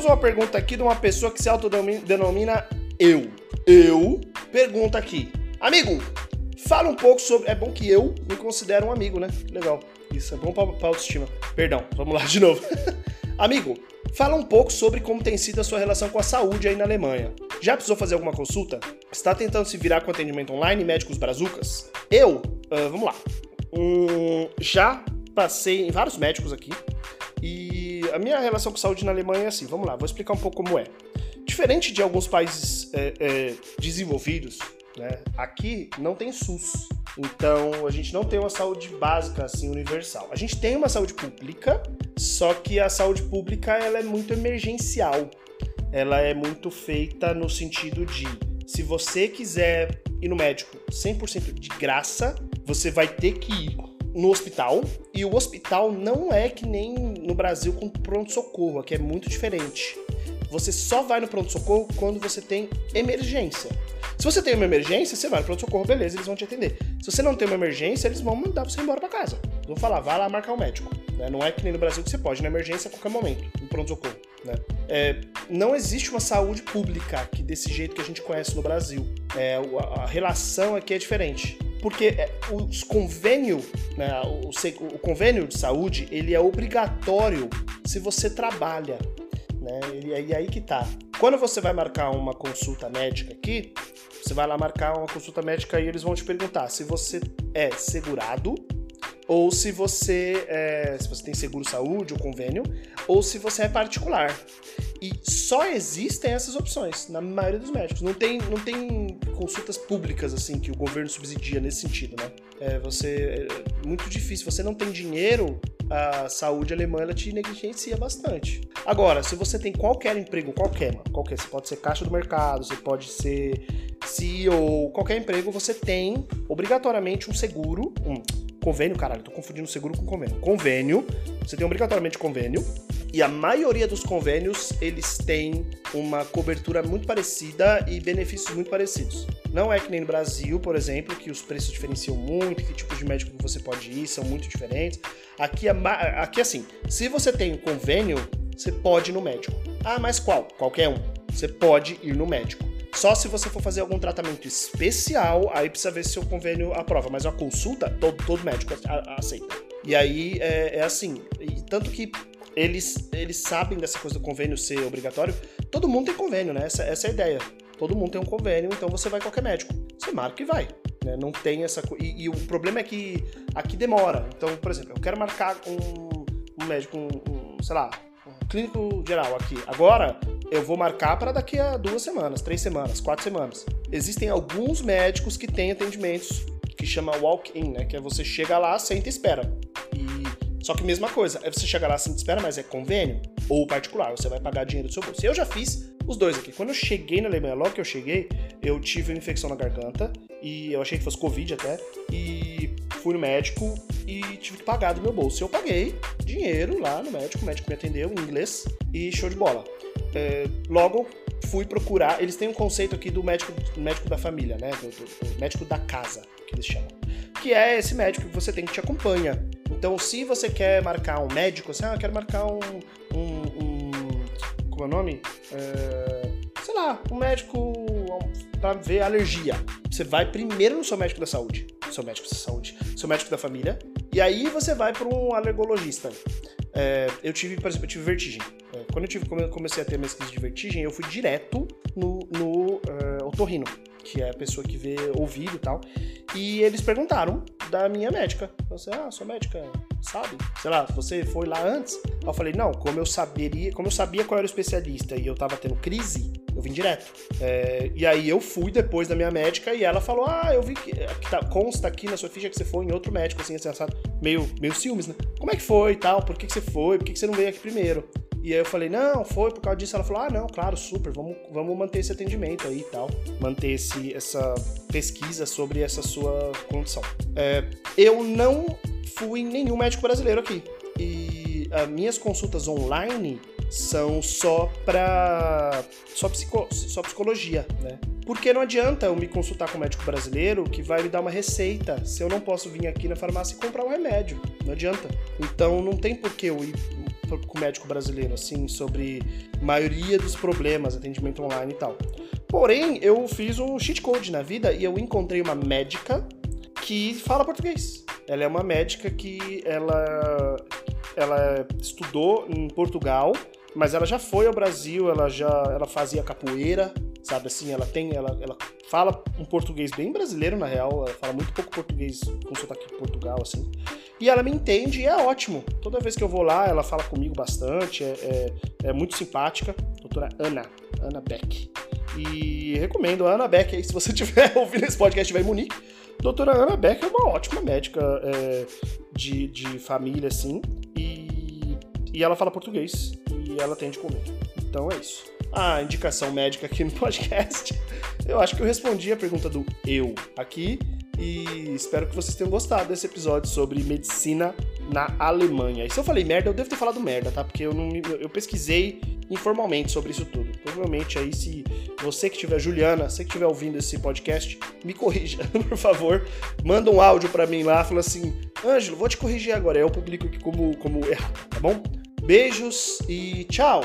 Temos uma pergunta aqui de uma pessoa que se autodenomina eu. Eu pergunta aqui. Amigo, fala um pouco sobre. É bom que eu me considero um amigo, né? Legal. Isso é bom pra autoestima. Perdão, vamos lá de novo. Amigo, fala um pouco sobre como tem sido a sua relação com a saúde aí na Alemanha. Já precisou fazer alguma consulta? Está tentando se virar com atendimento online, médicos brazucas? Eu, uh, vamos lá. Hum, já passei em vários médicos aqui a minha relação com saúde na Alemanha é assim. Vamos lá, vou explicar um pouco como é. Diferente de alguns países é, é, desenvolvidos, né, aqui não tem SUS. Então a gente não tem uma saúde básica assim universal. A gente tem uma saúde pública, só que a saúde pública ela é muito emergencial. Ela é muito feita no sentido de se você quiser ir no médico 100% de graça, você vai ter que ir no hospital e o hospital não é que nem no Brasil com pronto socorro, aqui é muito diferente. Você só vai no pronto socorro quando você tem emergência. Se você tem uma emergência, você vai no pronto-socorro, beleza, eles vão te atender. Se você não tem uma emergência, eles vão mandar você embora para casa. Vão falar, vai lá marcar o um médico. Né? Não é que nem no Brasil que você pode, na emergência a qualquer momento, no pronto-socorro. Né? É, não existe uma saúde pública aqui desse jeito que a gente conhece no Brasil. É, a relação aqui é diferente porque é, os convênio, né, o, o, convênio de saúde, ele é obrigatório se você trabalha, né? E, aí que tá. Quando você vai marcar uma consulta médica aqui, você vai lá marcar uma consulta médica e eles vão te perguntar se você é segurado ou se você é, se você tem seguro saúde ou convênio ou se você é particular. E só existem essas opções na maioria dos médicos. Não tem, não tem consultas públicas assim que o governo subsidia nesse sentido, né? É, você é muito difícil. Você não tem dinheiro, a saúde alemã ela te negligencia bastante. Agora, se você tem qualquer emprego, qualquer, qualquer, você pode ser caixa do mercado, você pode ser CEO, qualquer emprego, você tem obrigatoriamente um seguro, um convênio, caralho, tô confundindo seguro com convênio. Convênio, você tem obrigatoriamente convênio, e a maioria dos convênios, eles têm uma cobertura muito parecida e benefícios muito parecidos. Não é que nem no Brasil, por exemplo, que os preços diferenciam muito, que tipos de médico que você pode ir são muito diferentes. Aqui, aqui assim, se você tem um convênio, você pode ir no médico. Ah, mas qual? Qualquer um. Você pode ir no médico. Só se você for fazer algum tratamento especial, aí precisa ver se o convênio aprova. Mas a consulta, todo, todo médico aceita. E aí é, é assim. E tanto que eles, eles sabem dessa coisa do convênio ser obrigatório. Todo mundo tem convênio, né? Essa, essa é a ideia. Todo mundo tem um convênio, então você vai qualquer médico. Você marca e vai. Né? Não tem essa coisa. E, e, o problema é que aqui demora. Então, por exemplo, eu quero marcar um, um médico, um, um, sei lá, um clínico geral aqui. Agora, eu vou marcar para daqui a duas semanas, três semanas, quatro semanas. Existem alguns médicos que têm atendimentos que chama walk-in, né? Que é você chega lá, senta e espera. Só que mesma coisa, é você chegar lá, e espera, mas é convênio ou particular, você vai pagar dinheiro do seu bolso. Eu já fiz os dois aqui. Quando eu cheguei na Alemanha, logo que eu cheguei, eu tive uma infecção na garganta e eu achei que fosse Covid até. E fui no médico e tive que pagar do meu bolso. Eu paguei dinheiro lá no médico, o médico me atendeu em inglês e show de bola é, logo fui procurar. Eles têm um conceito aqui do médico, médico da família, né? Do, do, do, médico da casa, que eles chamam. Que é esse médico que você tem que te acompanha. Então, se você quer marcar um médico, assim, ah, eu quero marcar um. um, um como é o nome? É, sei lá, um médico para ver alergia. Você vai primeiro no seu médico da saúde, seu médico da saúde, seu médico da família, e aí você vai para um alergologista. É, eu tive, por exemplo, eu tive vertigem. É, quando eu tive, comecei a ter minhas crises de vertigem, eu fui direto no, no uh, otorrino, que é a pessoa que vê ouvido e tal. E eles perguntaram da minha médica. Você, ah, sua médica sabe? Sei lá, você foi lá antes? Eu falei, não, como eu saberia, como eu sabia qual era o especialista e eu tava tendo crise, eu vim direto. É, e aí eu fui depois da minha médica e ela falou: Ah, eu vi que, que tá, consta aqui na sua ficha que você foi em outro médico, assim, assim, meio, meio ciúmes, né? Como é que foi e tal? Por que, que você foi? Por que, que você não veio aqui primeiro? E aí eu falei, não, foi por causa disso. Ela falou, ah, não, claro, super, vamos, vamos manter esse atendimento aí e tal. Manter esse, essa pesquisa sobre essa sua condição. É, eu não fui nenhum médico brasileiro aqui. E as minhas consultas online são só para só, psico, só psicologia, né? Porque não adianta eu me consultar com um médico brasileiro que vai me dar uma receita se eu não posso vir aqui na farmácia e comprar um remédio. Não adianta. Então não tem por que eu ir com o médico brasileiro, assim, sobre maioria dos problemas, atendimento online e tal. Porém, eu fiz um cheat code na vida e eu encontrei uma médica que fala português. Ela é uma médica que ela, ela estudou em Portugal, mas ela já foi ao Brasil, ela já ela fazia capoeira, sabe assim, ela tem, ela, ela fala um português bem brasileiro na real, ela fala muito pouco português com sotaque de Portugal, assim. E ela me entende e é ótimo. Toda vez que eu vou lá, ela fala comigo bastante, é, é, é muito simpática. Doutora Ana, Ana Beck. E recomendo a Ana Beck aí, se você estiver ouvindo esse podcast estiver em Munique. Doutora Ana Beck é uma ótima médica é, de, de família, assim. E, e ela fala português. E ela atende comigo. Então é isso. A indicação médica aqui no podcast. Eu acho que eu respondi a pergunta do eu aqui. E espero que vocês tenham gostado desse episódio sobre medicina na Alemanha. E se eu falei merda, eu devo ter falado merda, tá? Porque eu não eu pesquisei informalmente sobre isso tudo. Provavelmente aí, se você que tiver, Juliana, você que estiver ouvindo esse podcast, me corrija, por favor. Manda um áudio para mim lá, fala assim, Ângelo, vou te corrigir agora. Eu publico aqui como, como errado, tá bom? Beijos e tchau!